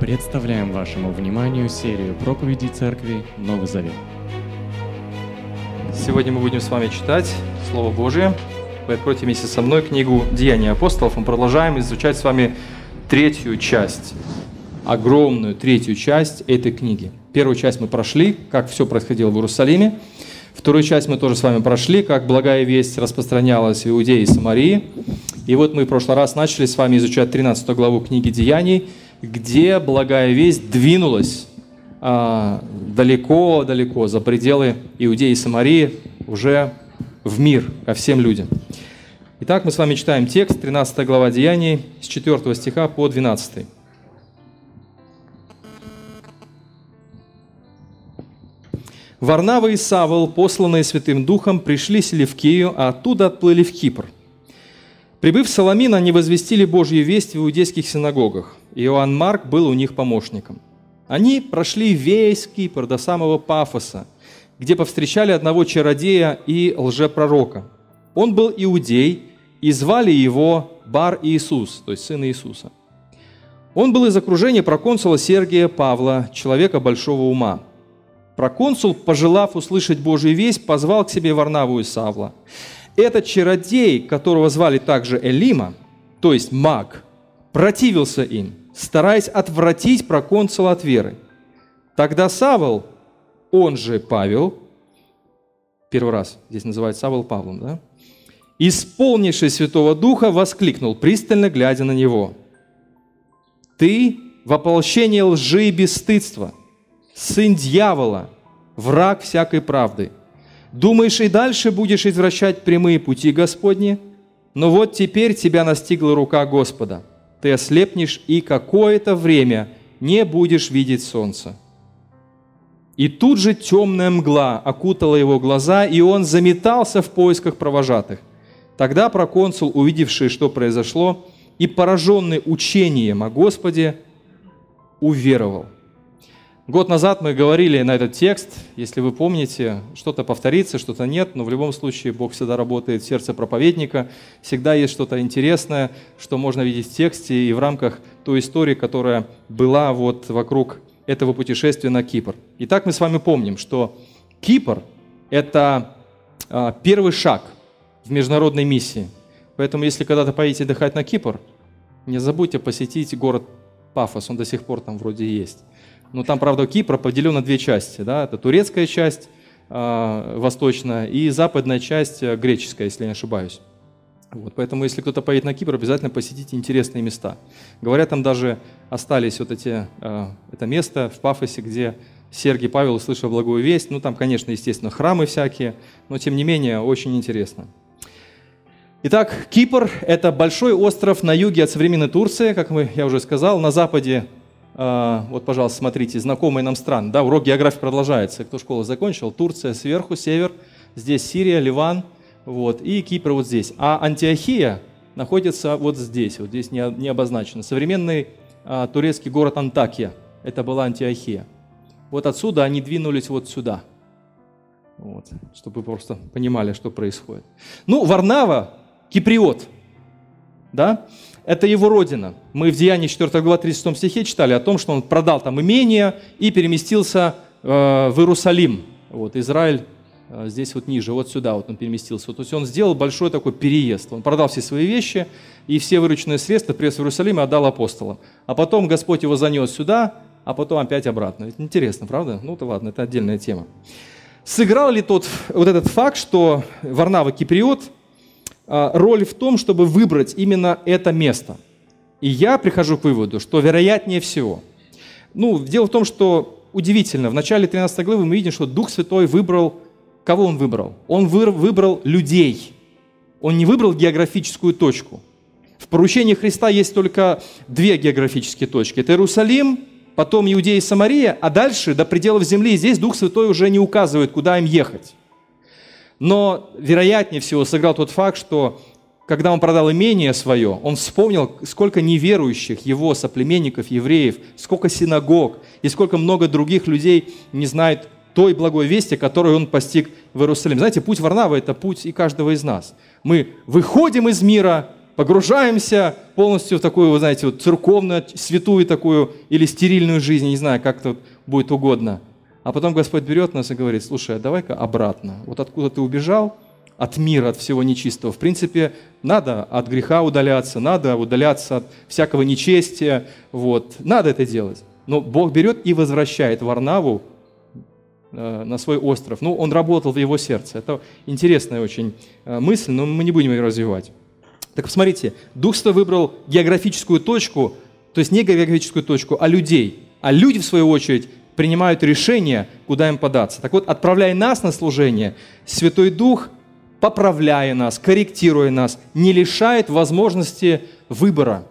Представляем вашему вниманию серию проповедей Церкви Новый Завет. Сегодня мы будем с вами читать Слово Божие. Вы откройте вместе со мной книгу «Деяния апостолов». Мы продолжаем изучать с вами третью часть, огромную третью часть этой книги. Первую часть мы прошли, как все происходило в Иерусалиме. Вторую часть мы тоже с вами прошли, как благая весть распространялась в Иудее и Самарии. И вот мы в прошлый раз начали с вами изучать 13 главу книги «Деяний», где благая весть двинулась далеко-далеко за пределы Иудеи и Самарии, уже в мир, ко всем людям. Итак, мы с вами читаем текст, 13 глава Деяний, с 4 стиха по 12. Варнава и Савол, посланные Святым Духом, пришли в Селевкию, а оттуда отплыли в Кипр. Прибыв в Соломин, они возвестили Божью весть в иудейских синагогах. Иоанн Марк был у них помощником. Они прошли весь Кипр до самого Пафоса, где повстречали одного чародея и лжепророка. Он был иудей, и звали его Бар Иисус, то есть сын Иисуса. Он был из окружения проконсула Сергия Павла, человека большого ума. Проконсул, пожелав услышать Божью весть, позвал к себе Варнаву и Савла. Этот чародей, которого звали также Элима, то есть маг, противился им, стараясь отвратить проконсула от веры. Тогда Савол, он же Павел, первый раз здесь называют Савол Павлом, да? исполнивший Святого Духа, воскликнул, пристально глядя на него. «Ты – воплощение лжи и бесстыдства, сын дьявола, враг всякой правды. Думаешь, и дальше будешь извращать прямые пути Господни? Но вот теперь тебя настигла рука Господа. Ты ослепнешь и какое-то время не будешь видеть солнца. И тут же темная мгла окутала его глаза, и он заметался в поисках провожатых. Тогда проконсул, увидевший, что произошло, и пораженный учением о Господе, уверовал – Год назад мы говорили на этот текст, если вы помните, что-то повторится, что-то нет, но в любом случае Бог всегда работает в сердце проповедника, всегда есть что-то интересное, что можно видеть в тексте и в рамках той истории, которая была вот вокруг этого путешествия на Кипр. Итак, мы с вами помним, что Кипр – это а, первый шаг в международной миссии. Поэтому, если когда-то поедете отдыхать на Кипр, не забудьте посетить город Пафос, он до сих пор там вроде есть. Ну, там, правда, Кипр поделен на две части. Да? Это турецкая часть э, восточная и западная часть э, греческая, если я не ошибаюсь. Вот, поэтому, если кто-то поедет на Кипр, обязательно посетите интересные места. Говорят, там даже остались вот эти, э, это место в Пафосе, где Сергий Павел услышал благую весть. Ну, там, конечно, естественно, храмы всякие, но, тем не менее, очень интересно. Итак, Кипр – это большой остров на юге от современной Турции, как я уже сказал, на западе вот, пожалуйста, смотрите, знакомые нам страны. Да, урок географии продолжается. Кто школу закончил? Турция сверху, север. Здесь Сирия, Ливан. Вот, и Кипр вот здесь. А Антиохия находится вот здесь. Вот здесь не, не обозначено. Современный а, турецкий город Антакия. Это была Антиохия. Вот отсюда они двинулись вот сюда. Вот, чтобы вы просто понимали, что происходит. Ну, Варнава, киприот, да, это его родина. Мы в Деянии 4 глава 36 стихе читали о том, что он продал там имение и переместился э, в Иерусалим. Вот, Израиль э, здесь вот ниже, вот сюда вот он переместился. То есть он сделал большой такой переезд. Он продал все свои вещи и все вырученные средства привез в Иерусалим и отдал апостолам. А потом Господь его занес сюда, а потом опять обратно. Это интересно, правда? Ну, то ладно, это отдельная тема. Сыграл ли тот, вот этот факт, что Варнава Киприот – роль в том, чтобы выбрать именно это место. И я прихожу к выводу, что вероятнее всего. Ну, дело в том, что удивительно, в начале 13 главы мы видим, что Дух Святой выбрал, кого он выбрал? Он выбрал людей. Он не выбрал географическую точку. В поручении Христа есть только две географические точки. Это Иерусалим, потом Иудея и Самария, а дальше, до пределов земли, здесь Дух Святой уже не указывает, куда им ехать. Но вероятнее всего сыграл тот факт, что когда он продал имение свое, он вспомнил, сколько неверующих его соплеменников, евреев, сколько синагог и сколько много других людей не знает той благой вести, которую он постиг в Иерусалиме. Знаете, путь Варнава – это путь и каждого из нас. Мы выходим из мира погружаемся полностью в такую, вы знаете, вот церковную, святую такую или стерильную жизнь, не знаю, как тут будет угодно. А потом Господь берет нас и говорит, слушай, а давай-ка обратно. Вот откуда ты убежал, от мира, от всего нечистого. В принципе, надо от греха удаляться, надо удаляться от всякого нечестия. Вот. Надо это делать. Но Бог берет и возвращает Варнаву э, на свой остров. Ну, он работал в его сердце. Это интересная очень э, мысль, но мы не будем ее развивать. Так посмотрите, Дух Святой выбрал географическую точку, то есть не географическую точку, а людей. А люди, в свою очередь, принимают решение, куда им податься. Так вот, отправляя нас на служение, Святой Дух поправляя нас, корректируя нас, не лишает возможности выбора.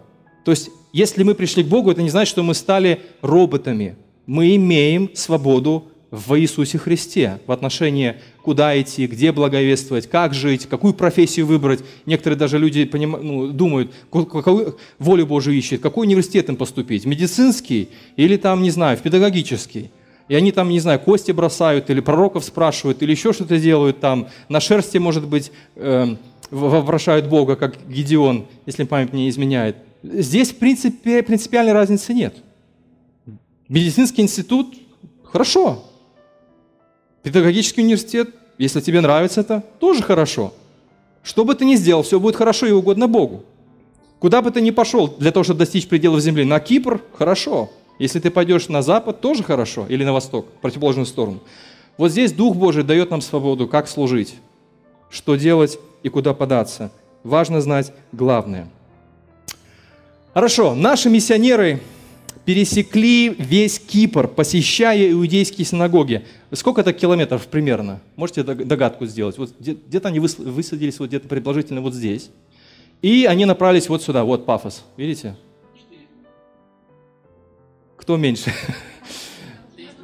То есть, если мы пришли к Богу, это не значит, что мы стали роботами. Мы имеем свободу в Иисусе Христе в отношении, куда идти, где благовествовать, как жить, какую профессию выбрать. Некоторые даже люди поним... ну, думают, какую волю Божию ищут, какой университет им поступить, медицинский или там, не знаю, в педагогический и они там, не знаю, кости бросают, или пророков спрашивают, или еще что-то делают там, на шерсти, может быть, э, вопрошают Бога, как Гедеон, если память не изменяет. Здесь, в принципе, принципиальной разницы нет. Медицинский институт – хорошо. Педагогический университет, если тебе нравится это, тоже хорошо. Что бы ты ни сделал, все будет хорошо и угодно Богу. Куда бы ты ни пошел для того, чтобы достичь пределов земли, на Кипр – хорошо. Если ты пойдешь на запад, тоже хорошо, или на восток, противоположную сторону. Вот здесь Дух Божий дает нам свободу, как служить, что делать и куда податься. Важно знать главное. Хорошо, наши миссионеры пересекли весь Кипр, посещая иудейские синагоги. Сколько это километров примерно? Можете догадку сделать? Вот где-то они высадились вот где-то предположительно вот здесь. И они направились вот сюда, вот Пафос. Видите? Кто меньше?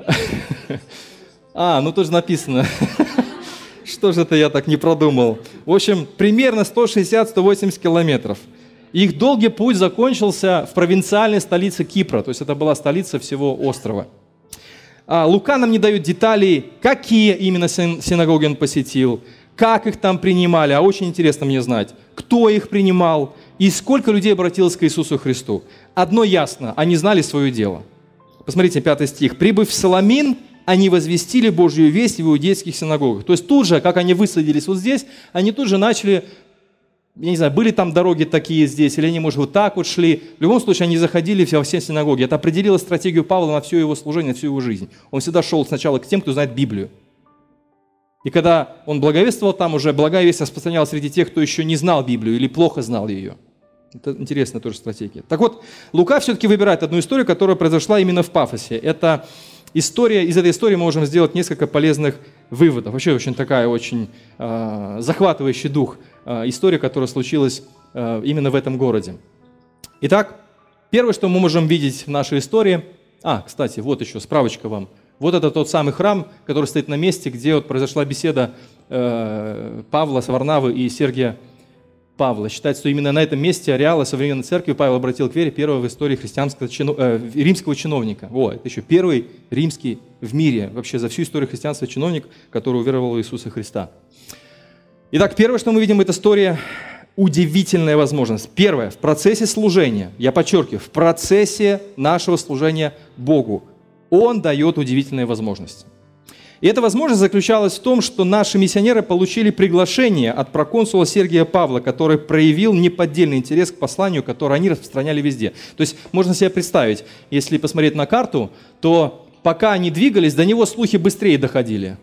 А, ну тут же написано. Что же это я так не продумал? В общем, примерно 160-180 километров. Их долгий путь закончился в провинциальной столице Кипра, то есть это была столица всего острова. А Лука нам не дает деталей, какие именно синагоги он посетил, как их там принимали, а очень интересно мне знать, кто их принимал и сколько людей обратилось к Иисусу Христу. Одно ясно, они знали свое дело – Посмотрите, пятый стих. «Прибыв в Соломин, они возвестили Божью весть в иудейских синагогах». То есть тут же, как они высадились вот здесь, они тут же начали, я не знаю, были там дороги такие здесь, или они, может, вот так вот шли. В любом случае, они заходили во все синагоги. Это определило стратегию Павла на все его служение, на всю его жизнь. Он всегда шел сначала к тем, кто знает Библию. И когда он благовествовал там, уже благая весть распространялась среди тех, кто еще не знал Библию или плохо знал ее. Это интересная тоже стратегия. Так вот, Лука все-таки выбирает одну историю, которая произошла именно в Пафосе. Это история, из этой истории мы можем сделать несколько полезных выводов. Вообще очень такая очень э, захватывающий дух э, история, которая случилась э, именно в этом городе. Итак, первое, что мы можем видеть в нашей истории, а, кстати, вот еще справочка вам. Вот это тот самый храм, который стоит на месте, где вот произошла беседа э, Павла Саварнавы и Сергия Павла. Считается, что именно на этом месте ареала современной церкви Павел обратил к вере первого в истории христианского чино, э, римского чиновника. О, это еще первый римский в мире, вообще за всю историю христианства чиновник, который уверовал в Иисуса Христа. Итак, первое, что мы видим, это история удивительная возможность. Первое, в процессе служения, я подчеркиваю, в процессе нашего служения Богу, Он дает удивительные возможности. И эта возможность заключалась в том, что наши миссионеры получили приглашение от проконсула Сергия Павла, который проявил неподдельный интерес к посланию, которое они распространяли везде. То есть можно себе представить, если посмотреть на карту, то пока они двигались, до него слухи быстрее доходили.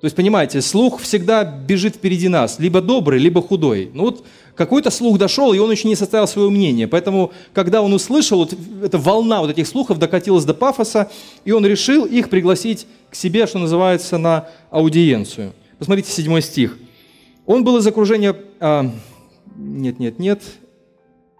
То есть, понимаете, слух всегда бежит впереди нас, либо добрый, либо худой. Ну вот какой-то слух дошел, и он еще не составил свое мнение. Поэтому, когда он услышал, вот эта волна вот этих слухов докатилась до пафоса, и он решил их пригласить к себе, что называется, на аудиенцию. Посмотрите, седьмой стих. Он был из окружения... А, нет, нет, нет.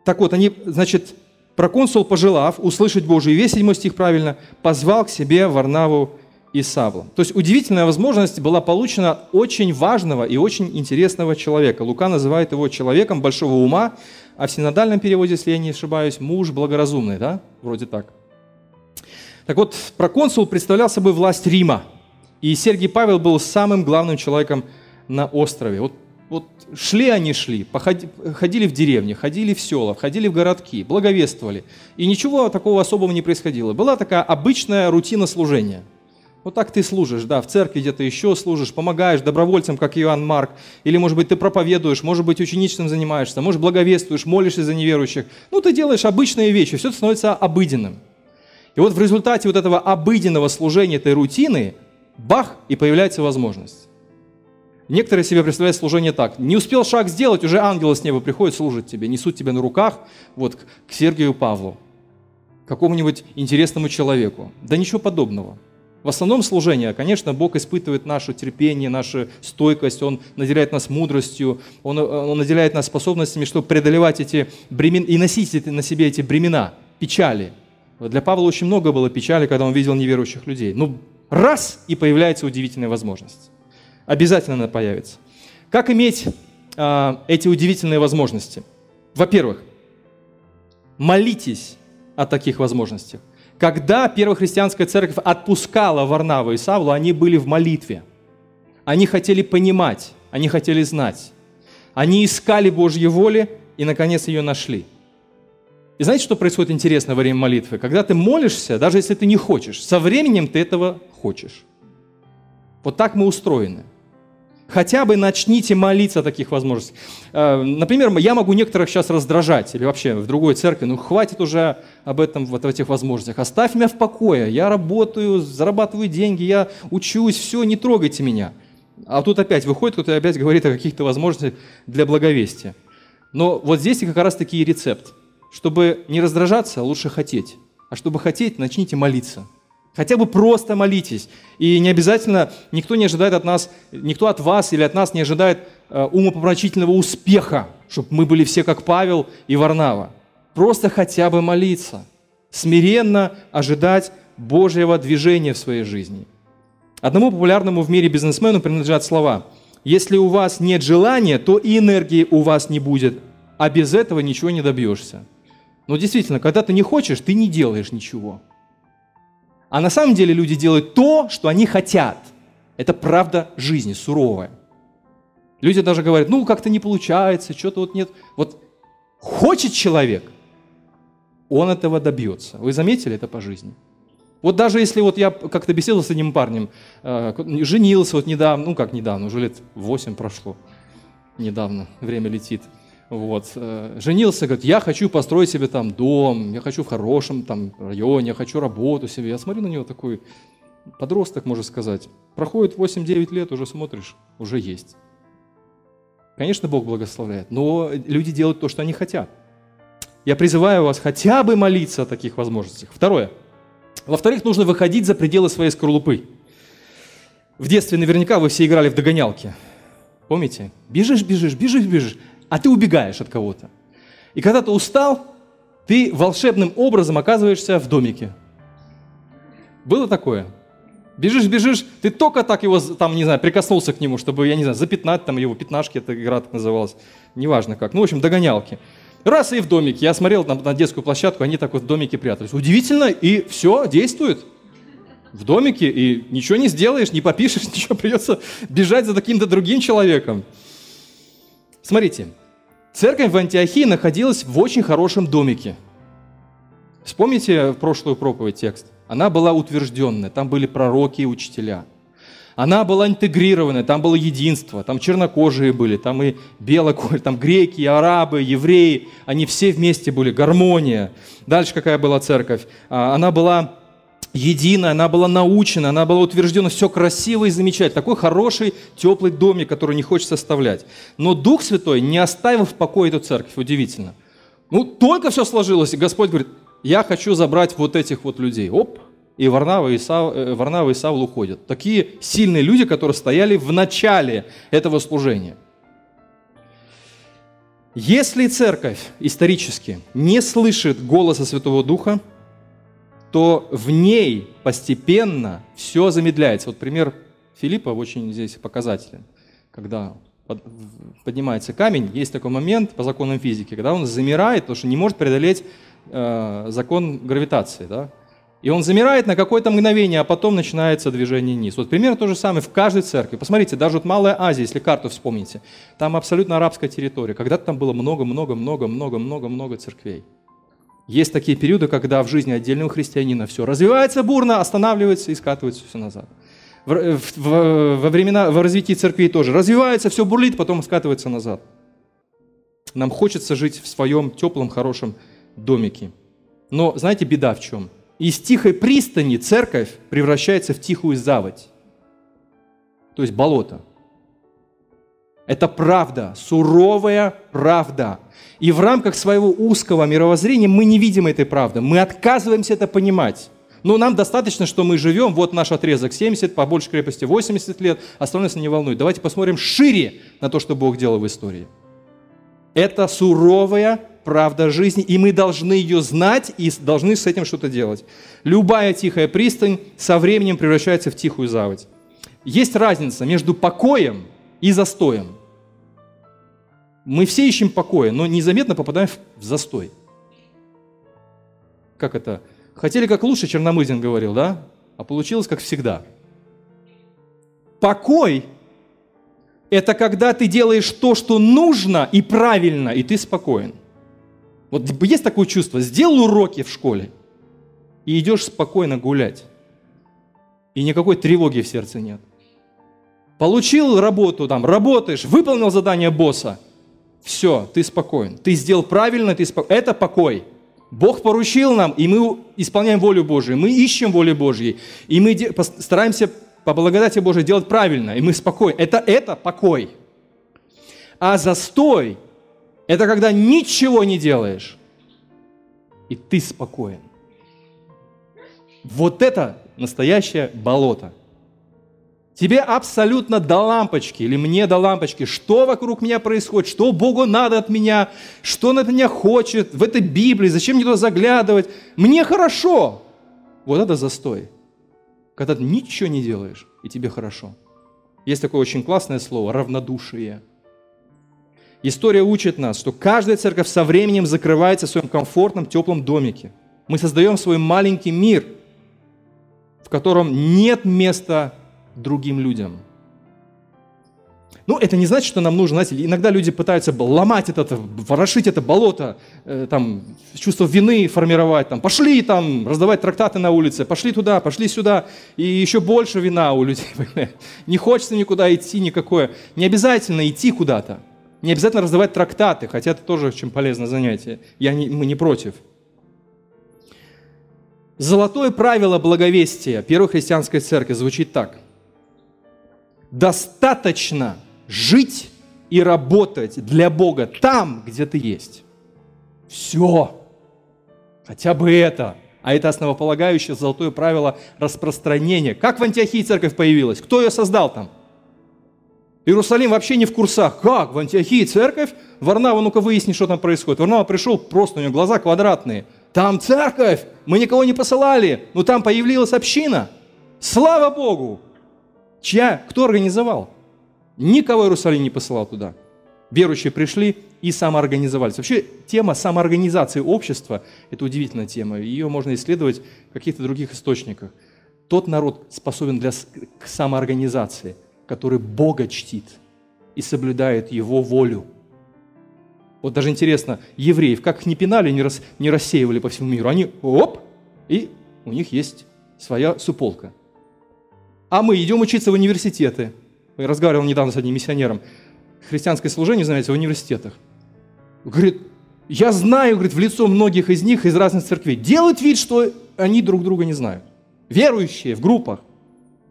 Так вот, они, значит, проконсул, пожелав услышать Божию весть, седьмой стих правильно, позвал к себе Варнаву и Савла. То есть удивительная возможность была получена очень важного и очень интересного человека. Лука называет его человеком большого ума, а в синодальном переводе, если я не ошибаюсь, муж благоразумный, да? Вроде так. Так вот, проконсул представлял собой власть Рима. И Сергий Павел был самым главным человеком на острове. Вот Вот шли они шли, походи, ходили в деревни, ходили в села, ходили в городки, благовествовали. И ничего такого особого не происходило. Была такая обычная рутина служения. Вот так ты служишь, да, в церкви где-то еще служишь, помогаешь добровольцам, как Иоанн Марк, или, может быть, ты проповедуешь, может быть, ученичеством занимаешься, может, благовествуешь, молишься за неверующих. Ну, ты делаешь обычные вещи, все становится обыденным. И вот в результате вот этого обыденного служения, этой рутины, бах, и появляется возможность. Некоторые себе представляют служение так. Не успел шаг сделать, уже ангелы с неба приходят, служат тебе, несут тебя на руках вот к Сергию Павлу, какому-нибудь интересному человеку. Да ничего подобного. В основном служение, конечно, Бог испытывает наше терпение, нашу стойкость, Он наделяет нас мудростью, Он, он наделяет нас способностями, чтобы преодолевать эти бремена и носить на себе эти бремена, печали. Для Павла очень много было печали, когда он видел неверующих людей. Ну, раз, и появляется удивительная возможность. Обязательно она появится. Как иметь а, эти удивительные возможности? Во-первых, молитесь о таких возможностях. Когда первохристианская церковь отпускала Варнаву и Савлу, они были в молитве. Они хотели понимать, они хотели знать. Они искали Божьей воли и, наконец, ее нашли. И знаете, что происходит интересно во время молитвы? Когда ты молишься, даже если ты не хочешь, со временем ты этого хочешь. Вот так мы устроены. Хотя бы начните молиться о таких возможностях. Э, например, я могу некоторых сейчас раздражать, или вообще в другой церкви, ну хватит уже об этом, вот этих возможностях. Оставь меня в покое, я работаю, зарабатываю деньги, я учусь, все, не трогайте меня. А тут опять выходит кто-то и опять говорит о каких-то возможностях для благовестия. Но вот здесь как раз таки рецепт. Чтобы не раздражаться, лучше хотеть. А чтобы хотеть, начните молиться. Хотя бы просто молитесь. И не обязательно, никто не ожидает от нас, никто от вас или от нас не ожидает э, умопомрачительного успеха, чтобы мы были все как Павел и Варнава. Просто хотя бы молиться. Смиренно ожидать Божьего движения в своей жизни. Одному популярному в мире бизнесмену принадлежат слова «Если у вас нет желания, то и энергии у вас не будет, а без этого ничего не добьешься». Но действительно, когда ты не хочешь, ты не делаешь ничего – а на самом деле люди делают то, что они хотят. Это правда жизни, суровая. Люди даже говорят, ну как-то не получается, что-то вот нет. Вот хочет человек, он этого добьется. Вы заметили это по жизни? Вот даже если вот я как-то беседовал с одним парнем, э, женился вот недавно, ну как недавно, уже лет 8 прошло, недавно, время летит – вот. Э, женился, говорит, я хочу построить себе там дом, я хочу в хорошем там районе, я хочу работу себе. Я смотрю на него такой подросток, можно сказать. Проходит 8-9 лет, уже смотришь, уже есть. Конечно, Бог благословляет, но люди делают то, что они хотят. Я призываю вас хотя бы молиться о таких возможностях. Второе. Во-вторых, нужно выходить за пределы своей скорлупы. В детстве наверняка вы все играли в догонялки. Помните? Бежишь, бежишь, бежишь, бежишь а ты убегаешь от кого-то. И когда ты устал, ты волшебным образом оказываешься в домике. Было такое? Бежишь, бежишь, ты только так его, там, не знаю, прикоснулся к нему, чтобы, я не знаю, запятнать там его, пятнашки, эта игра так называлась, неважно как. Ну, в общем, догонялки. Раз и в домике. Я смотрел на, на детскую площадку, они так вот в домике прятались. Удивительно, и все, действует. В домике, и ничего не сделаешь, не попишешь, ничего, придется бежать за каким-то другим человеком. Смотрите, Церковь в Антиохии находилась в очень хорошем домике. Вспомните прошлую проповедь текст. Она была утвержденная, там были пророки и учителя. Она была интегрированная, там было единство, там чернокожие были, там и белокожие, там греки, арабы, евреи, они все вместе были, гармония. Дальше какая была церковь? А, она была единая, она была научена, она была утверждена, все красиво и замечательно. Такой хороший, теплый домик, который не хочется оставлять. Но Дух Святой не оставил в покое эту церковь, удивительно. Ну, только все сложилось, и Господь говорит, я хочу забрать вот этих вот людей. Оп, и Варнава и, Сав, э, Варнава и Савл уходят. Такие сильные люди, которые стояли в начале этого служения. Если церковь исторически не слышит голоса Святого Духа, то в ней постепенно все замедляется. Вот пример Филиппа очень здесь показателен. Когда поднимается камень, есть такой момент по законам физики, когда он замирает, потому что не может преодолеть э, закон гравитации. Да? И он замирает на какое-то мгновение, а потом начинается движение вниз. Вот примерно то же самое в каждой церкви. Посмотрите, даже вот Малая Азия, если карту вспомните, там абсолютно арабская территория. Когда-то там было много-много-много-много-много-много церквей. Есть такие периоды, когда в жизни отдельного христианина все развивается бурно, останавливается и скатывается все назад. В, в, во времена, в развитии церкви тоже развивается, все бурлит, потом скатывается назад. Нам хочется жить в своем теплом, хорошем домике. Но знаете, беда в чем? Из тихой пристани церковь превращается в тихую заводь, то есть болото. Это правда, суровая правда. И в рамках своего узкого мировоззрения мы не видим этой правды. Мы отказываемся это понимать. Но нам достаточно, что мы живем, вот наш отрезок 70, по большей крепости 80 лет, остальное не волнует. Давайте посмотрим шире на то, что Бог делал в истории. Это суровая правда жизни, и мы должны ее знать и должны с этим что-то делать. Любая тихая пристань со временем превращается в тихую заводь. Есть разница между покоем и застоем. Мы все ищем покоя, но незаметно попадаем в застой. Как это? Хотели как лучше, Черномызин говорил, да? А получилось как всегда. Покой – это когда ты делаешь то, что нужно и правильно, и ты спокоен. Вот есть такое чувство, сделал уроки в школе, и идешь спокойно гулять. И никакой тревоги в сердце нет. Получил работу, там, работаешь, выполнил задание босса, все, ты спокоен. Ты сделал правильно, ты спокоен. Это покой. Бог поручил нам, и мы исполняем волю Божию, мы ищем волю Божьей, и мы стараемся по благодати Божией делать правильно, и мы спокойны. Это, это покой. А застой – это когда ничего не делаешь, и ты спокоен. Вот это настоящее болото – Тебе абсолютно до лампочки, или мне до лампочки, что вокруг меня происходит, что Богу надо от меня, что Он от меня хочет в этой Библии, зачем мне туда заглядывать. Мне хорошо. Вот это застой. Когда ты ничего не делаешь, и тебе хорошо. Есть такое очень классное слово – равнодушие. История учит нас, что каждая церковь со временем закрывается в своем комфортном, теплом домике. Мы создаем свой маленький мир, в котором нет места другим людям. Ну, это не значит, что нам нужно, знаете, иногда люди пытаются ломать это, ворошить это болото, э, там, чувство вины формировать, там, пошли там раздавать трактаты на улице, пошли туда, пошли сюда, и еще больше вина у людей. Не хочется никуда идти никакое. Не обязательно идти куда-то, не обязательно раздавать трактаты, хотя это тоже очень полезное занятие. Я не, мы не против. Золотое правило благовестия Первой христианской церкви звучит так – достаточно жить и работать для Бога там, где ты есть. Все. Хотя бы это. А это основополагающее золотое правило распространения. Как в Антиохии церковь появилась? Кто ее создал там? Иерусалим вообще не в курсах. Как? В Антиохии церковь? Варнава, ну-ка выясни, что там происходит. Варнава пришел, просто у него глаза квадратные. Там церковь, мы никого не посылали, но там появилась община. Слава Богу! Чья? Кто организовал? Никого Иерусалим не посылал туда. Верующие пришли и самоорганизовались. Вообще тема самоорганизации общества – это удивительная тема. Ее можно исследовать в каких-то других источниках. Тот народ способен для к самоорганизации, который Бога чтит и соблюдает Его волю. Вот даже интересно, евреев, как их не пинали, не, рас, не рассеивали по всему миру, они оп, и у них есть своя суполка – а мы идем учиться в университеты. Я разговаривал недавно с одним миссионером. Христианское служение, знаете, в университетах. Говорит, я знаю, говорит, в лицо многих из них из разных церквей. Делают вид, что они друг друга не знают. Верующие в группах.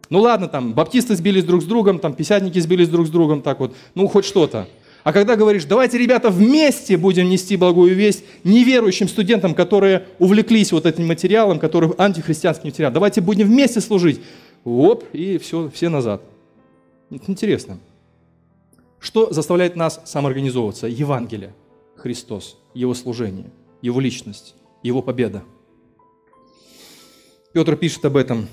Ну ладно, там, баптисты сбились друг с другом, там, писятники сбились друг с другом, так вот, ну, хоть что-то. А когда говоришь, давайте, ребята, вместе будем нести благую весть неверующим студентам, которые увлеклись вот этим материалом, который антихристианский материал, давайте будем вместе служить оп, и все, все назад. Это интересно. Что заставляет нас самоорганизовываться? Евангелие, Христос, Его служение, Его личность, Его победа. Петр пишет об этом.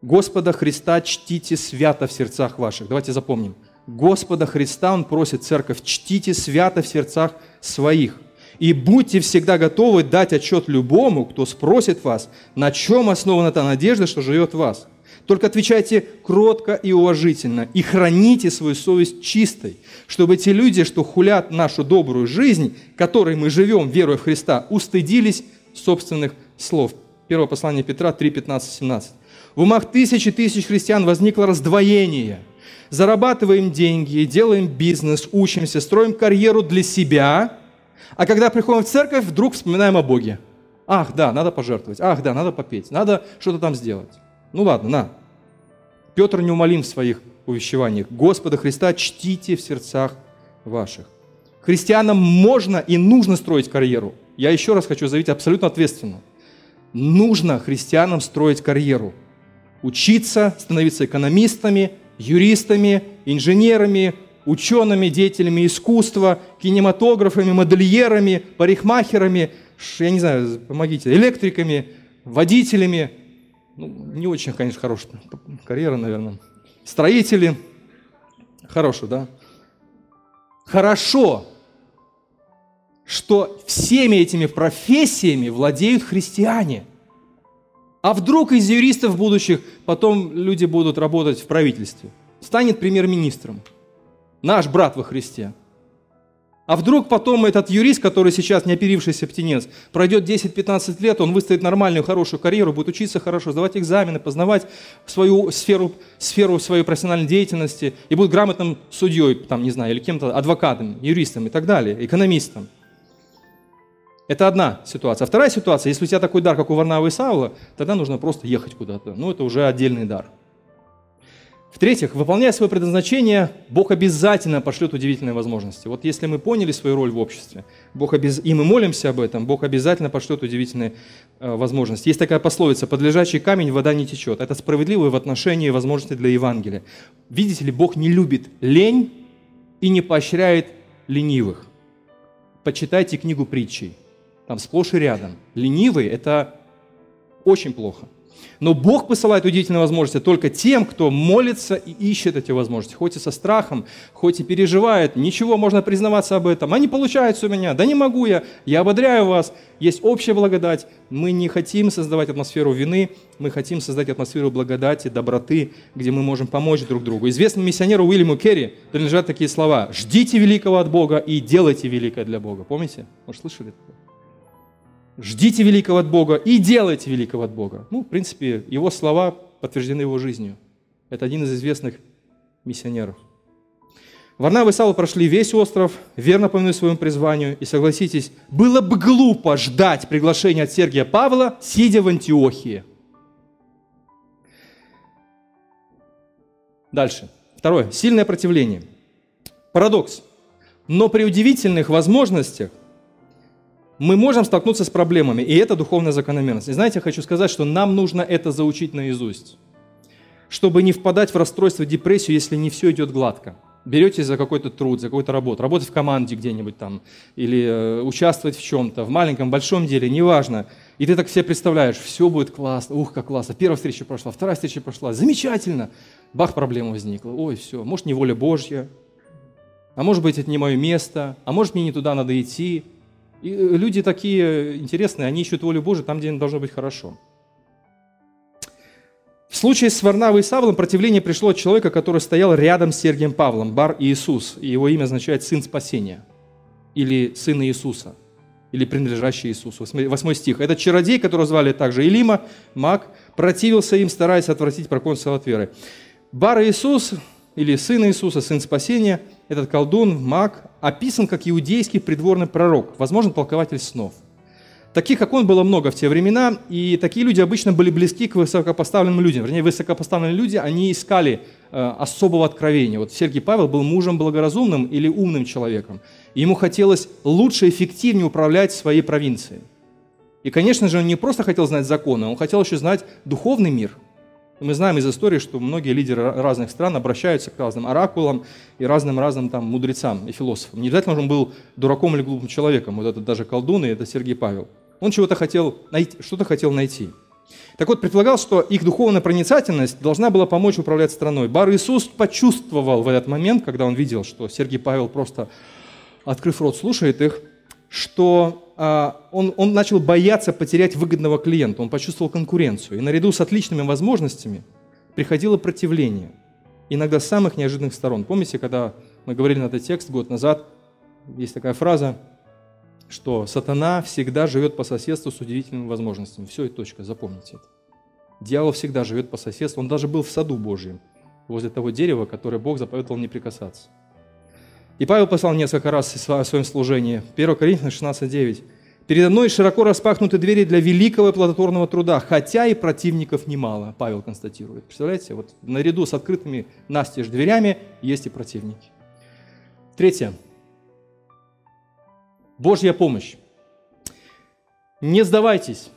Господа Христа чтите свято в сердцах ваших. Давайте запомним. Господа Христа, Он просит церковь, чтите свято в сердцах своих. И будьте всегда готовы дать отчет любому, кто спросит вас, на чем основана та надежда, что живет в вас. Только отвечайте кротко и уважительно, и храните свою совесть чистой, чтобы те люди, что хулят нашу добрую жизнь, которой мы живем, веруя в Христа, устыдились собственных слов. Первое послание Петра 3, 15, 17. В умах тысяч и тысяч христиан возникло раздвоение. Зарабатываем деньги, делаем бизнес, учимся, строим карьеру для себя, а когда приходим в церковь, вдруг вспоминаем о Боге. Ах, да, надо пожертвовать. Ах, да, надо попеть. Надо что-то там сделать. Ну ладно, на. Петр неумолим в своих увещеваниях. Господа Христа чтите в сердцах ваших. Христианам можно и нужно строить карьеру. Я еще раз хочу заявить абсолютно ответственно. Нужно христианам строить карьеру. Учиться, становиться экономистами, юристами, инженерами, учеными, деятелями искусства, кинематографами, модельерами, парикмахерами, я не знаю, помогите, электриками, водителями. Ну, не очень, конечно, хорошая карьера, наверное. Строители. Хорошо, да? Хорошо, что всеми этими профессиями владеют христиане. А вдруг из юристов будущих потом люди будут работать в правительстве? Станет премьер-министром – наш брат во Христе. А вдруг потом этот юрист, который сейчас не оперившийся птенец, пройдет 10-15 лет, он выстоит нормальную, хорошую карьеру, будет учиться хорошо, сдавать экзамены, познавать свою сферу, сферу своей профессиональной деятельности и будет грамотным судьей, там, не знаю, или кем-то, адвокатом, юристом и так далее, экономистом. Это одна ситуация. А вторая ситуация, если у тебя такой дар, как у Варнавы и Саула, тогда нужно просто ехать куда-то. Ну, это уже отдельный дар. В-третьих, выполняя свое предназначение, Бог обязательно пошлет удивительные возможности. Вот если мы поняли свою роль в обществе, Бог обез... и мы молимся об этом, Бог обязательно пошлет удивительные э, возможности. Есть такая пословица «под лежачий камень вода не течет». Это справедливо в отношении возможностей для Евангелия. Видите ли, Бог не любит лень и не поощряет ленивых. Почитайте книгу притчей. Там сплошь и рядом. Ленивый – это очень плохо. Но Бог посылает удивительные возможности только тем, кто молится и ищет эти возможности, хоть и со страхом, хоть и переживает. Ничего, можно признаваться об этом. А не получается у меня, да не могу я, я ободряю вас. Есть общая благодать. Мы не хотим создавать атмосферу вины, мы хотим создать атмосферу благодати, доброты, где мы можем помочь друг другу. Известному миссионеру Уильяму Керри принадлежат такие слова. «Ждите великого от Бога и делайте великое для Бога». Помните? Может, слышали такое? Ждите великого от Бога и делайте великого от Бога. Ну, в принципе, его слова подтверждены его жизнью. Это один из известных миссионеров. Варнава и Савл прошли весь остров, верно повинуя своему призванию. И согласитесь, было бы глупо ждать приглашения от Сергия Павла, сидя в Антиохии. Дальше. Второе. Сильное противление. Парадокс. Но при удивительных возможностях мы можем столкнуться с проблемами, и это духовная закономерность. И знаете, я хочу сказать, что нам нужно это заучить наизусть, чтобы не впадать в расстройство, депрессию, если не все идет гладко. Берете за какой-то труд, за какую-то работу, работать в команде где-нибудь там, или э, участвовать в чем-то, в маленьком, большом деле, неважно. И ты так себе представляешь, все будет классно, ух, как классно. Первая встреча прошла, вторая встреча прошла, замечательно. Бах, проблема возникла. Ой, все, может, не воля Божья, а может быть, это не мое место, а может, мне не туда надо идти, и э, люди такие интересные, они ищут волю Божию там, где им должно быть хорошо. В случае с Варнавой и Савлом противление пришло от человека, который стоял рядом с Сергием Павлом, Бар Иисус, и его имя означает «сын спасения» или «сын Иисуса» или принадлежащий Иисусу. Восьмой стих. Этот чародей, которого звали также Илима, маг, противился им, стараясь отвратить проконсула от веры. Бар Иисус или сын Иисуса, сын спасения, этот колдун, маг, описан как иудейский придворный пророк, возможно, толкователь снов. Таких, как он, было много в те времена, и такие люди обычно были близки к высокопоставленным людям. Вернее, высокопоставленные люди, они искали э, особого откровения. Вот Сергий Павел был мужем благоразумным или умным человеком. И ему хотелось лучше, эффективнее управлять своей провинцией. И, конечно же, он не просто хотел знать законы, он хотел еще знать духовный мир – мы знаем из истории, что многие лидеры разных стран обращаются к разным оракулам и разным-разным там мудрецам и философам. Не обязательно он был дураком или глупым человеком. Вот это даже колдун, и это Сергей Павел. Он чего-то хотел найти, что-то хотел найти. Так вот, предполагал, что их духовная проницательность должна была помочь управлять страной. Бар Иисус почувствовал в этот момент, когда он видел, что Сергей Павел просто, открыв рот, слушает их, что а, он, он начал бояться потерять выгодного клиента, он почувствовал конкуренцию. И наряду с отличными возможностями приходило противление, иногда с самых неожиданных сторон. Помните, когда мы говорили на этот текст год назад, есть такая фраза, что сатана всегда живет по соседству с удивительными возможностями. Все, и точка, запомните это. Дьявол всегда живет по соседству, он даже был в саду Божьем, возле того дерева, которое Бог заповедовал не прикасаться. И Павел послал несколько раз о своем служении. 1 Коринфянам 16:9. «Передо мной широко распахнуты двери для великого и плодотворного труда, хотя и противников немало», Павел констатирует. Представляете, вот наряду с открытыми настежь дверями есть и противники. Третье. Божья помощь. Не сдавайтесь.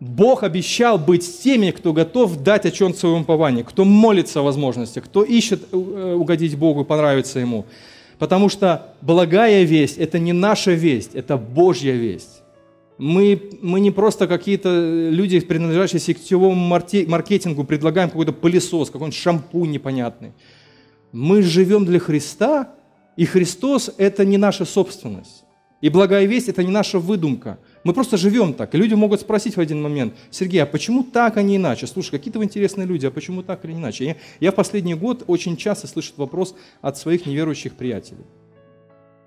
Бог обещал быть с теми, кто готов дать о чем своем уповании, кто молится о возможности, кто ищет э, угодить Богу понравиться Ему. Потому что благая весть – это не наша весть, это Божья весть. Мы, мы не просто какие-то люди, принадлежащие сетевому маркетингу, предлагаем какой-то пылесос, какой-нибудь шампунь непонятный. Мы живем для Христа, и Христос – это не наша собственность. И благая весть – это не наша выдумка. Мы просто живем так. И люди могут спросить в один момент, Сергей, а почему так, а не иначе? Слушай, какие-то вы интересные люди, а почему так или иначе? Я, я в последний год очень часто слышу вопрос от своих неверующих приятелей.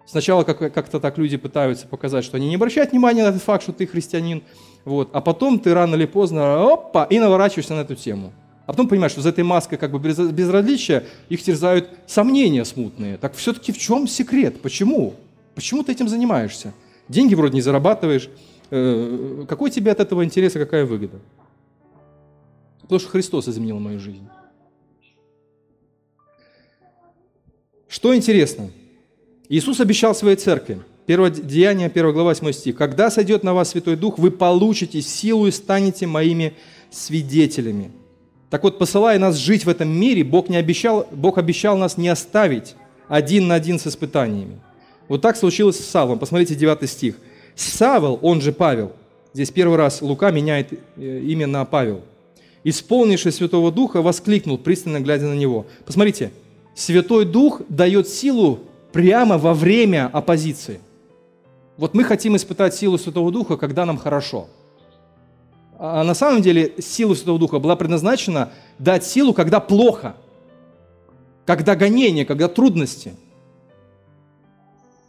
Сначала как- как-то так люди пытаются показать, что они не обращают внимания на этот факт, что ты христианин, вот, а потом ты рано или поздно, опа, и наворачиваешься на эту тему. А потом понимаешь, что за этой маской как бы безразличия их терзают сомнения смутные. Так все-таки в чем секрет? Почему? Почему ты этим занимаешься? Деньги вроде не зарабатываешь. Э, какой тебе от этого интерес и какая выгода? Потому что Христос изменил мою жизнь. Что интересно? Иисус обещал своей церкви, Первое Деяние, 1 глава, 8 стих. «Когда сойдет на вас Святой Дух, вы получите силу и станете моими свидетелями». Так вот, посылая нас жить в этом мире, Бог, не обещал, Бог обещал нас не оставить один на один с испытаниями. Вот так случилось с Савлом. Посмотрите 9 стих. Савл, он же Павел, здесь первый раз Лука меняет э, имя на Павел, исполнивший Святого Духа, воскликнул, пристально глядя на него. Посмотрите, Святой Дух дает силу прямо во время оппозиции. Вот мы хотим испытать силу Святого Духа, когда нам хорошо. А на самом деле сила Святого Духа была предназначена дать силу, когда плохо, когда гонение, когда трудности –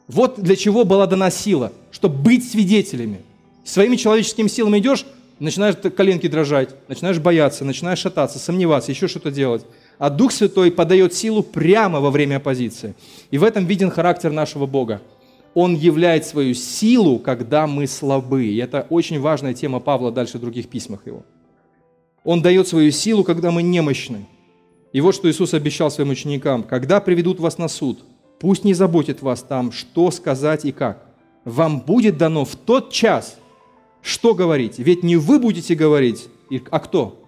вот для чего была дана сила, чтобы быть свидетелями. Своими человеческими силами идешь, начинаешь коленки дрожать, начинаешь бояться, начинаешь шататься, сомневаться, еще что-то делать. А Дух Святой подает силу прямо во время оппозиции. И в этом виден характер нашего Бога. Он являет свою силу, когда мы слабы. И это очень важная тема Павла дальше в других письмах его. Он дает свою силу, когда мы немощны. И вот что Иисус обещал своим ученикам. «Когда приведут вас на суд – Пусть не заботит вас там, что сказать и как. Вам будет дано в тот час, что говорить. Ведь не вы будете говорить, а кто?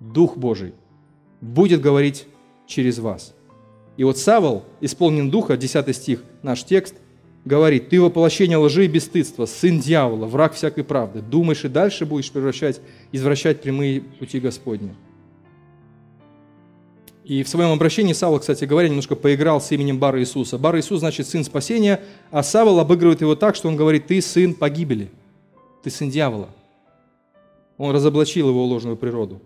Дух Божий будет говорить через вас. И вот Савол, исполнен Духа, 10 стих, наш текст, говорит, ты воплощение лжи и бесстыдства, сын дьявола, враг всякой правды. Думаешь и дальше будешь превращать, извращать прямые пути Господни. И в своем обращении Савол, кстати говоря, немножко поиграл с именем Бара Иисуса. Бар Иисус значит сын спасения, а Савол обыгрывает его так, что он говорит, ты сын погибели, ты сын дьявола. Он разоблачил его ложную природу.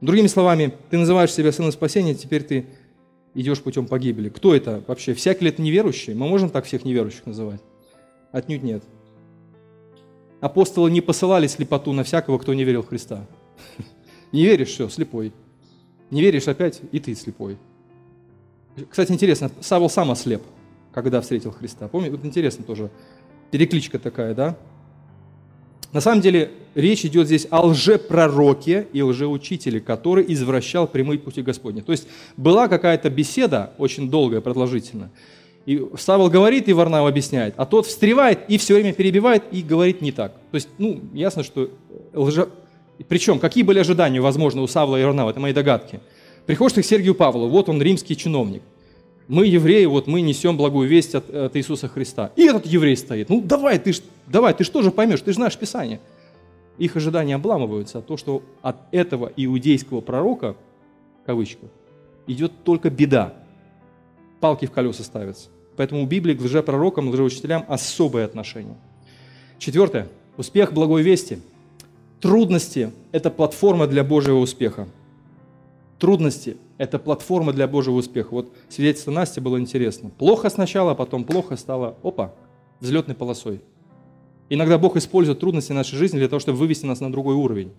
Другими словами, ты называешь себя сыном спасения, теперь ты идешь путем погибели. Кто это вообще? Всякий ли это неверующий? Мы можем так всех неверующих называть? Отнюдь нет. Апостолы не посылали слепоту на всякого, кто не верил в Христа. Не веришь, все, слепой. Не веришь опять, и ты слепой. Кстати, интересно, Савол сам ослеп, когда встретил Христа. Помните, вот интересно тоже, перекличка такая, да? На самом деле речь идет здесь о лжепророке и лжеучителе, который извращал прямые пути Господни. То есть была какая-то беседа, очень долгая, продолжительная, и Савол говорит, и Варнав объясняет, а тот встревает и все время перебивает и говорит не так. То есть, ну, ясно, что лже, причем, какие были ожидания, возможно, у Савла и Иорнава, это мои догадки. Приходишь ты к Сергию Павлу, вот он римский чиновник. Мы, евреи, вот мы несем благую весть от, от Иисуса Христа. И этот еврей стоит. Ну давай, ты ж, давай, ты что же поймешь, ты же знаешь Писание. Их ожидания обламываются, а то, что от этого иудейского пророка, в кавычках, идет только беда. Палки в колеса ставятся. Поэтому у Библии к лжепророкам, лжеучителям особое отношение. Четвертое. Успех благой вести. Трудности – это платформа для Божьего успеха. Трудности – это платформа для Божьего успеха. Вот свидетельство Насти было интересно. Плохо сначала, а потом плохо стало, опа, взлетной полосой. Иногда Бог использует трудности нашей жизни для того, чтобы вывести нас на другой уровень.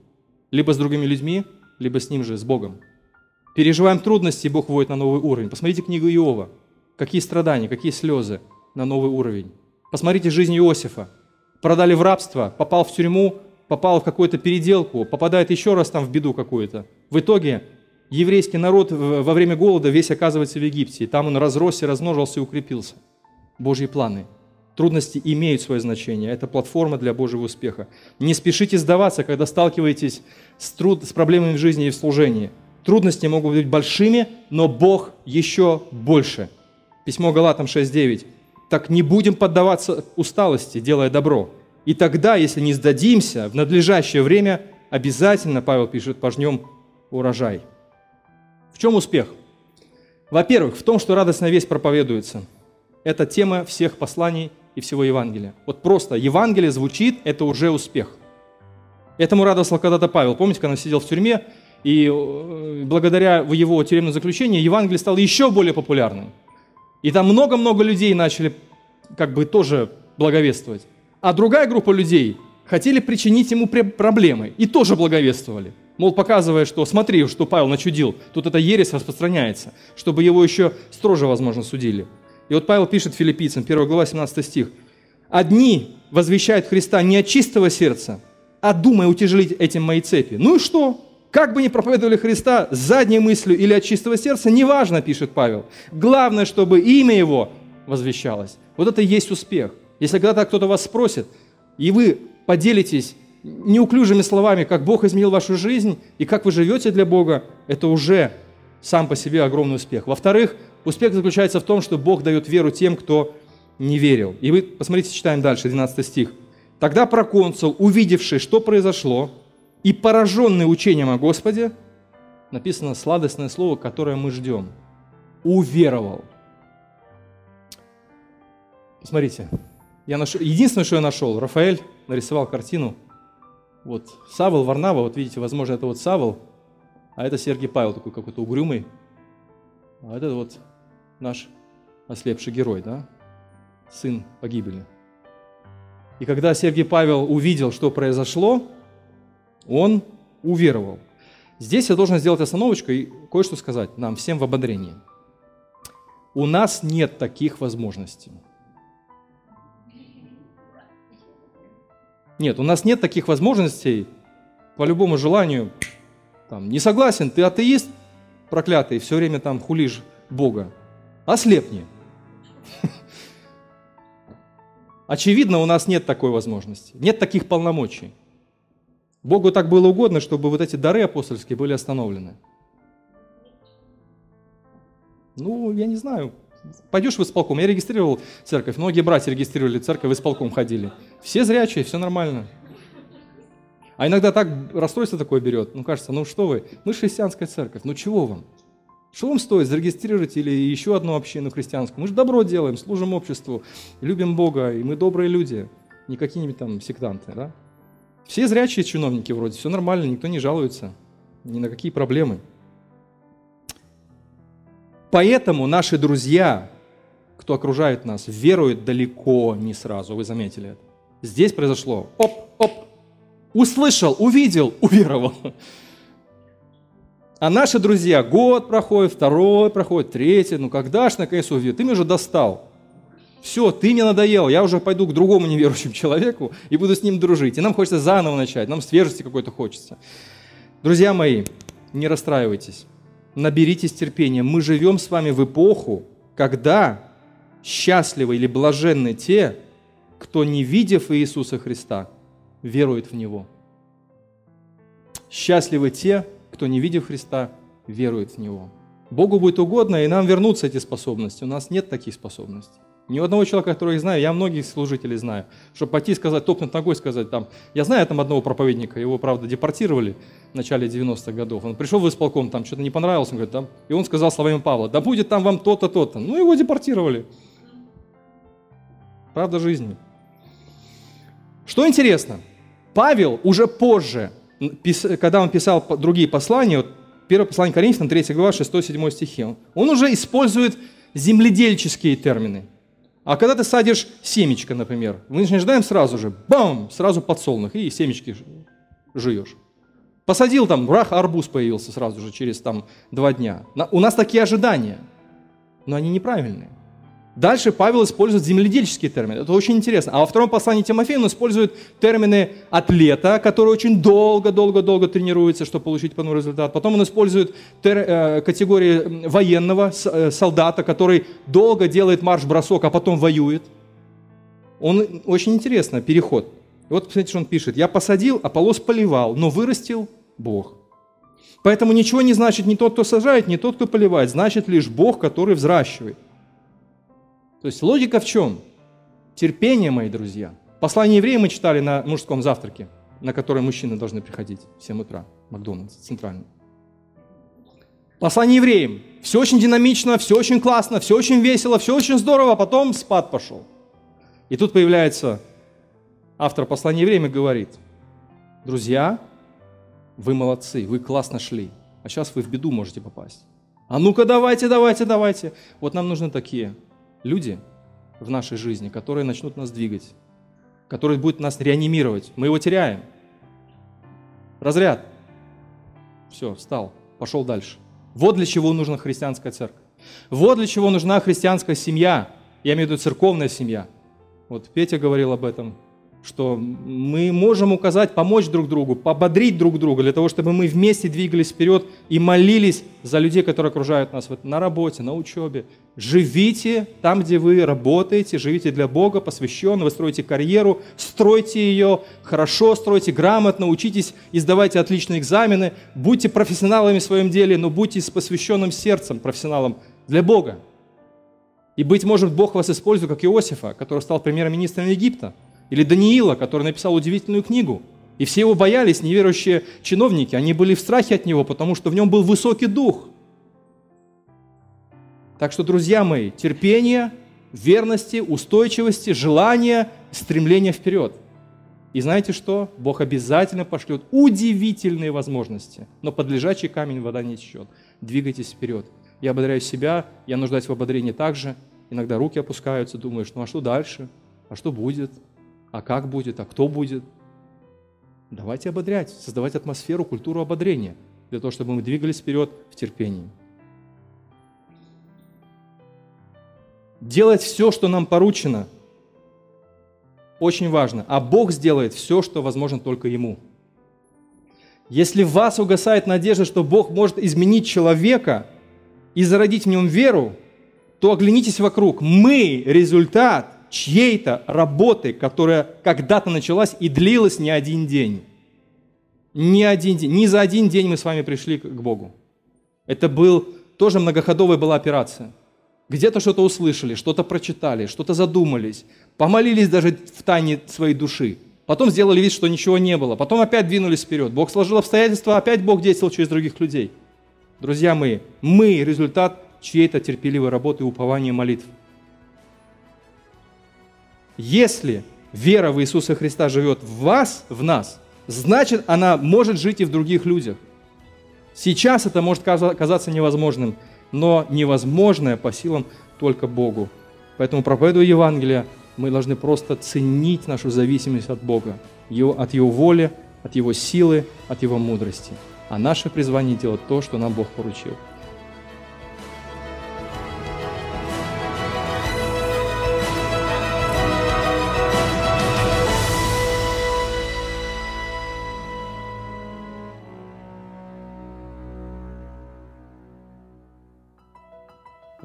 Либо с другими людьми, либо с Ним же, с Богом. Переживаем трудности, и Бог вводит на новый уровень. Посмотрите книгу Иова. Какие страдания, какие слезы на новый уровень. Посмотрите жизнь Иосифа. Продали в рабство, попал в тюрьму, попал в какую-то переделку, попадает еще раз там в беду какую-то. В итоге еврейский народ во время голода весь оказывается в Египте. Там он разросся, размножился и укрепился. Божьи планы – Трудности имеют свое значение. Это платформа для Божьего успеха. Не спешите сдаваться, когда сталкиваетесь с, труд, с проблемами в жизни и в служении. Трудности могут быть большими, но Бог еще больше. Письмо Галатам 6.9. Так не будем поддаваться усталости, делая добро. И тогда, если не сдадимся, в надлежащее время обязательно, Павел пишет, пожнем урожай. В чем успех? Во-первых, в том, что радостная весть проповедуется. Это тема всех посланий и всего Евангелия. Вот просто Евангелие звучит, это уже успех. Этому радовался когда-то Павел. Помните, когда он сидел в тюрьме, и э, благодаря его тюремному заключению Евангелие стало еще более популярным. И там много-много людей начали как бы тоже благовествовать. А другая группа людей хотели причинить ему проблемы и тоже благовествовали. Мол, показывая, что смотри, что Павел начудил, тут эта ересь распространяется, чтобы его еще строже, возможно, судили. И вот Павел пишет филиппийцам, 1 глава, 17 стих. «Одни возвещают Христа не от чистого сердца, а думая утяжелить этим мои цепи». Ну и что? Как бы ни проповедовали Христа с задней мыслью или от чистого сердца, неважно, пишет Павел. Главное, чтобы имя Его возвещалось. Вот это и есть успех. Если когда-то кто-то вас спросит, и вы поделитесь неуклюжими словами, как Бог изменил вашу жизнь и как вы живете для Бога, это уже сам по себе огромный успех. Во-вторых, Успех заключается в том, что Бог дает веру тем, кто не верил. И вы, посмотрите, читаем дальше, 12 стих. «Тогда проконсул, увидевший, что произошло, и пораженный учением о Господе, написано сладостное слово, которое мы ждем, уверовал». Смотрите, я нашел, единственное, что я нашел, Рафаэль нарисовал картину. Вот Савол, Варнава, вот видите, возможно, это вот Савол, а это Сергий Павел, такой какой-то угрюмый. А это вот наш ослепший герой, да? сын погибели. И когда Сергий Павел увидел, что произошло, он уверовал. Здесь я должен сделать остановочку и кое-что сказать нам всем в ободрении. У нас нет таких возможностей. Нет, у нас нет таких возможностей по любому желанию. Там, не согласен, ты атеист, проклятый, все время там хулишь Бога ослепни. Очевидно, у нас нет такой возможности, нет таких полномочий. Богу так было угодно, чтобы вот эти дары апостольские были остановлены. Ну, я не знаю. Пойдешь в исполком. Я регистрировал церковь. Многие братья регистрировали церковь, в исполком ходили. Все зрячие, все нормально. А иногда так расстройство такое берет. Ну, кажется, ну что вы, мы христианская церковь, ну чего вам? Что вам стоит зарегистрировать или еще одну общину христианскую? Мы же добро делаем, служим обществу, любим Бога, и мы добрые люди, не какие-нибудь там сектанты, да? Все зрячие чиновники вроде, все нормально, никто не жалуется, ни на какие проблемы. Поэтому наши друзья, кто окружает нас, веруют далеко не сразу, вы заметили это. Здесь произошло оп, оп, услышал, увидел, уверовал. А наши друзья, год проходит, второй проходит, третий, ну когда ж наконец увидят? Ты меня уже достал. Все, ты мне надоел, я уже пойду к другому неверующему человеку и буду с ним дружить. И нам хочется заново начать, нам свежести какой-то хочется. Друзья мои, не расстраивайтесь, наберитесь терпения. Мы живем с вами в эпоху, когда счастливы или блаженны те, кто, не видев Иисуса Христа, верует в Него. Счастливы те, кто, не видев Христа, верует в Него. Богу будет угодно, и нам вернутся эти способности. У нас нет таких способностей. Ни одного человека, которого я знаю, я многих служителей знаю, чтобы пойти сказать, топнуть ногой, сказать там, я знаю там одного проповедника, его, правда, депортировали в начале 90-х годов. Он пришел в исполком, там что-то не понравилось, он говорит, там, и он сказал словами Павла, да будет там вам то-то, то-то. Ну, его депортировали. Правда жизни. Что интересно, Павел уже позже, когда он писал другие послания, вот первое послание Коринфянам, 3 глава, 6-7 стихи, он уже использует земледельческие термины. А когда ты садишь семечко, например, мы не ожидаем сразу же, бам, сразу подсолнух, и семечки жуешь. Посадил там, рах, арбуз появился сразу же через там два дня. У нас такие ожидания, но они неправильные. Дальше Павел использует земледельческие термины. Это очень интересно. А во втором послании Тимофея он использует термины атлета, который очень долго-долго-долго тренируется, чтобы получить полный результат. Потом он использует тер, э, категории военного э, солдата, который долго делает марш-бросок, а потом воюет. Он очень интересно, переход. И вот посмотрите, что он пишет. «Я посадил, а полос поливал, но вырастил Бог». Поэтому ничего не значит не тот, кто сажает, не тот, кто поливает. Значит лишь Бог, который взращивает. То есть логика в чем? Терпение, мои друзья. Послание евреям мы читали на мужском завтраке, на который мужчины должны приходить в 7 утра, Макдональдс, центральный. Послание евреям. Все очень динамично, все очень классно, все очень весело, все очень здорово, а потом спад пошел. И тут появляется автор послания евреям и говорит, друзья, вы молодцы, вы классно шли, а сейчас вы в беду можете попасть. А ну-ка давайте, давайте, давайте. Вот нам нужны такие люди в нашей жизни, которые начнут нас двигать, которые будут нас реанимировать. Мы его теряем. Разряд. Все, встал, пошел дальше. Вот для чего нужна христианская церковь. Вот для чего нужна христианская семья. Я имею в виду церковная семья. Вот Петя говорил об этом что мы можем указать, помочь друг другу, пободрить друг друга, для того, чтобы мы вместе двигались вперед и молились за людей, которые окружают нас на работе, на учебе. Живите там, где вы работаете, живите для Бога, посвященно, вы строите карьеру, стройте ее хорошо, стройте грамотно, учитесь и сдавайте отличные экзамены, будьте профессионалами в своем деле, но будьте с посвященным сердцем профессионалом для Бога. И, быть может, Бог вас использует, как Иосифа, который стал премьер-министром Египта – или Даниила, который написал удивительную книгу. И все его боялись, неверующие чиновники. Они были в страхе от него, потому что в нем был высокий дух. Так что, друзья мои, терпение, верности, устойчивости, желание, стремление вперед. И знаете что? Бог обязательно пошлет удивительные возможности. Но под лежачий камень вода не течет. Двигайтесь вперед. Я ободряю себя, я нуждаюсь в ободрении также. Иногда руки опускаются, думаешь, ну а что дальше? А что будет? А как будет, а кто будет. Давайте ободрять, создавать атмосферу, культуру ободрения, для того, чтобы мы двигались вперед в терпении. Делать все, что нам поручено, очень важно. А Бог сделает все, что возможно только Ему. Если в вас угасает надежда, что Бог может изменить человека и зародить в нем веру, то оглянитесь вокруг. Мы – результат чьей-то работы, которая когда-то началась и длилась не один день. Не один день. Не за один день мы с вами пришли к Богу. Это был тоже многоходовая была операция. Где-то что-то услышали, что-то прочитали, что-то задумались, помолились даже в тайне своей души. Потом сделали вид, что ничего не было. Потом опять двинулись вперед. Бог сложил обстоятельства, опять Бог действовал через других людей. Друзья мои, мы результат чьей-то терпеливой работы, упования, молитв. Если вера в Иисуса Христа живет в вас, в нас, значит, она может жить и в других людях. Сейчас это может казаться невозможным, но невозможное по силам только Богу. Поэтому, проповедуя Евангелие, мы должны просто ценить нашу зависимость от Бога, от Его воли, от Его силы, от Его мудрости. А наше призвание делать то, что нам Бог поручил.